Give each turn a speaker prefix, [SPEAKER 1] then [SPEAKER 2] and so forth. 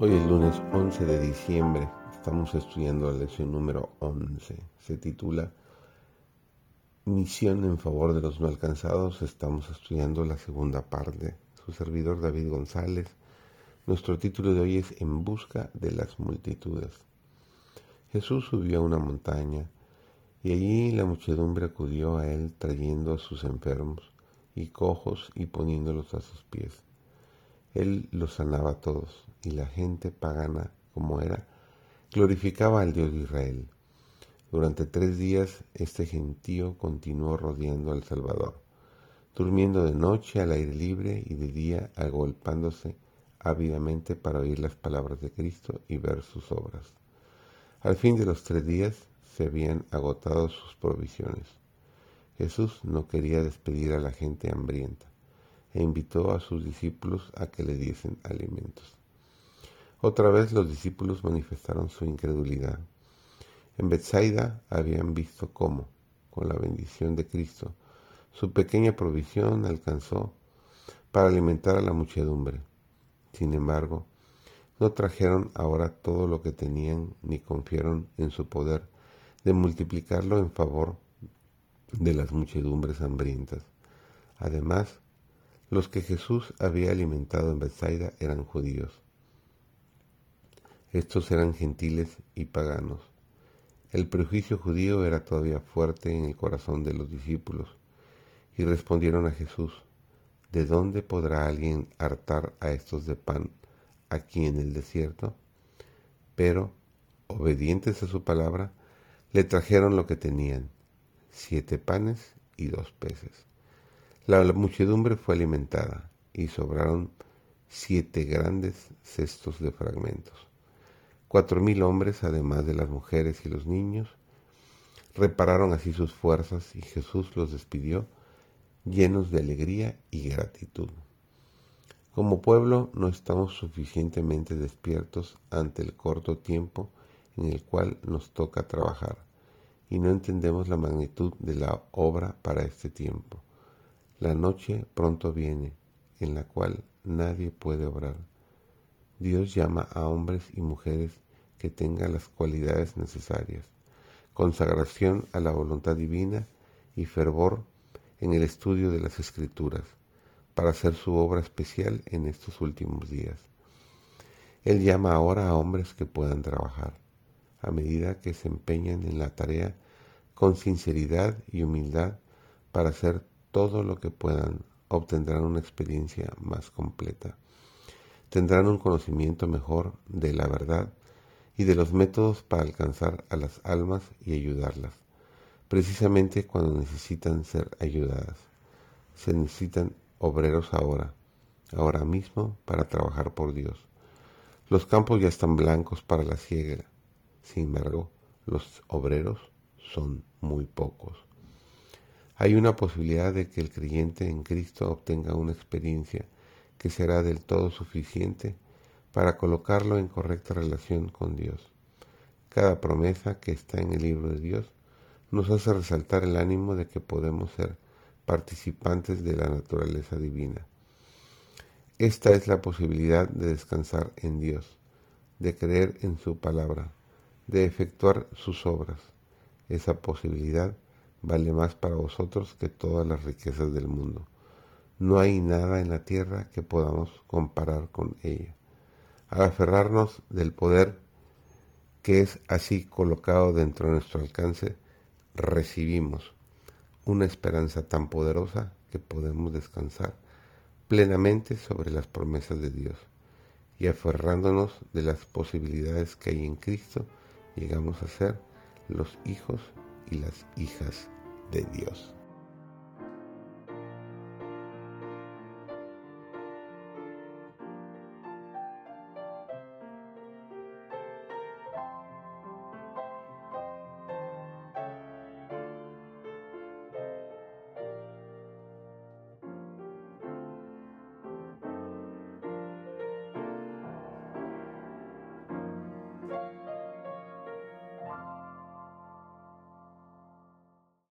[SPEAKER 1] Hoy es lunes 11 de diciembre. Estamos estudiando la lección número 11. Se titula Misión en favor de los no alcanzados. Estamos estudiando la segunda parte. Su servidor David González. Nuestro título de hoy es En busca de las multitudes. Jesús subió a una montaña y allí la muchedumbre acudió a él trayendo a sus enfermos y cojos y poniéndolos a sus pies. Él los sanaba a todos, y la gente pagana, como era, glorificaba al Dios de Israel. Durante tres días este gentío continuó rodeando al Salvador, durmiendo de noche al aire libre y de día agolpándose ávidamente para oír las palabras de Cristo y ver sus obras. Al fin de los tres días se habían agotado sus provisiones. Jesús no quería despedir a la gente hambrienta e invitó a sus discípulos a que le diesen alimentos. Otra vez los discípulos manifestaron su incredulidad. En Bethsaida habían visto cómo, con la bendición de Cristo, su pequeña provisión alcanzó para alimentar a la muchedumbre. Sin embargo, no trajeron ahora todo lo que tenían ni confiaron en su poder de multiplicarlo en favor de las muchedumbres hambrientas. Además, los que Jesús había alimentado en Bethsaida eran judíos. Estos eran gentiles y paganos. El prejuicio judío era todavía fuerte en el corazón de los discípulos y respondieron a Jesús, ¿de dónde podrá alguien hartar a estos de pan aquí en el desierto? Pero, obedientes a su palabra, le trajeron lo que tenían, siete panes y dos peces. La muchedumbre fue alimentada y sobraron siete grandes cestos de fragmentos. Cuatro mil hombres, además de las mujeres y los niños, repararon así sus fuerzas y Jesús los despidió llenos de alegría y gratitud. Como pueblo no estamos suficientemente despiertos ante el corto tiempo en el cual nos toca trabajar y no entendemos la magnitud de la obra para este tiempo. La noche pronto viene, en la cual nadie puede obrar. Dios llama a hombres y mujeres que tengan las cualidades necesarias, consagración a la voluntad divina y fervor en el estudio de las escrituras, para hacer su obra especial en estos últimos días. Él llama ahora a hombres que puedan trabajar, a medida que se empeñan en la tarea con sinceridad y humildad para hacer todo lo que puedan, obtendrán una experiencia más completa. Tendrán un conocimiento mejor de la verdad y de los métodos para alcanzar a las almas y ayudarlas, precisamente cuando necesitan ser ayudadas. Se necesitan obreros ahora, ahora mismo, para trabajar por Dios. Los campos ya están blancos para la siega, sin embargo, los obreros son muy pocos hay una posibilidad de que el creyente en Cristo obtenga una experiencia que será del todo suficiente para colocarlo en correcta relación con Dios. Cada promesa que está en el libro de Dios nos hace resaltar el ánimo de que podemos ser participantes de la naturaleza divina. Esta es la posibilidad de descansar en Dios, de creer en su palabra, de efectuar sus obras. Esa posibilidad vale más para vosotros que todas las riquezas del mundo. No hay nada en la tierra que podamos comparar con ella. Al aferrarnos del poder que es así colocado dentro de nuestro alcance, recibimos una esperanza tan poderosa que podemos descansar plenamente sobre las promesas de Dios y aferrándonos de las posibilidades que hay en Cristo, llegamos a ser los hijos y las hijas de Dios.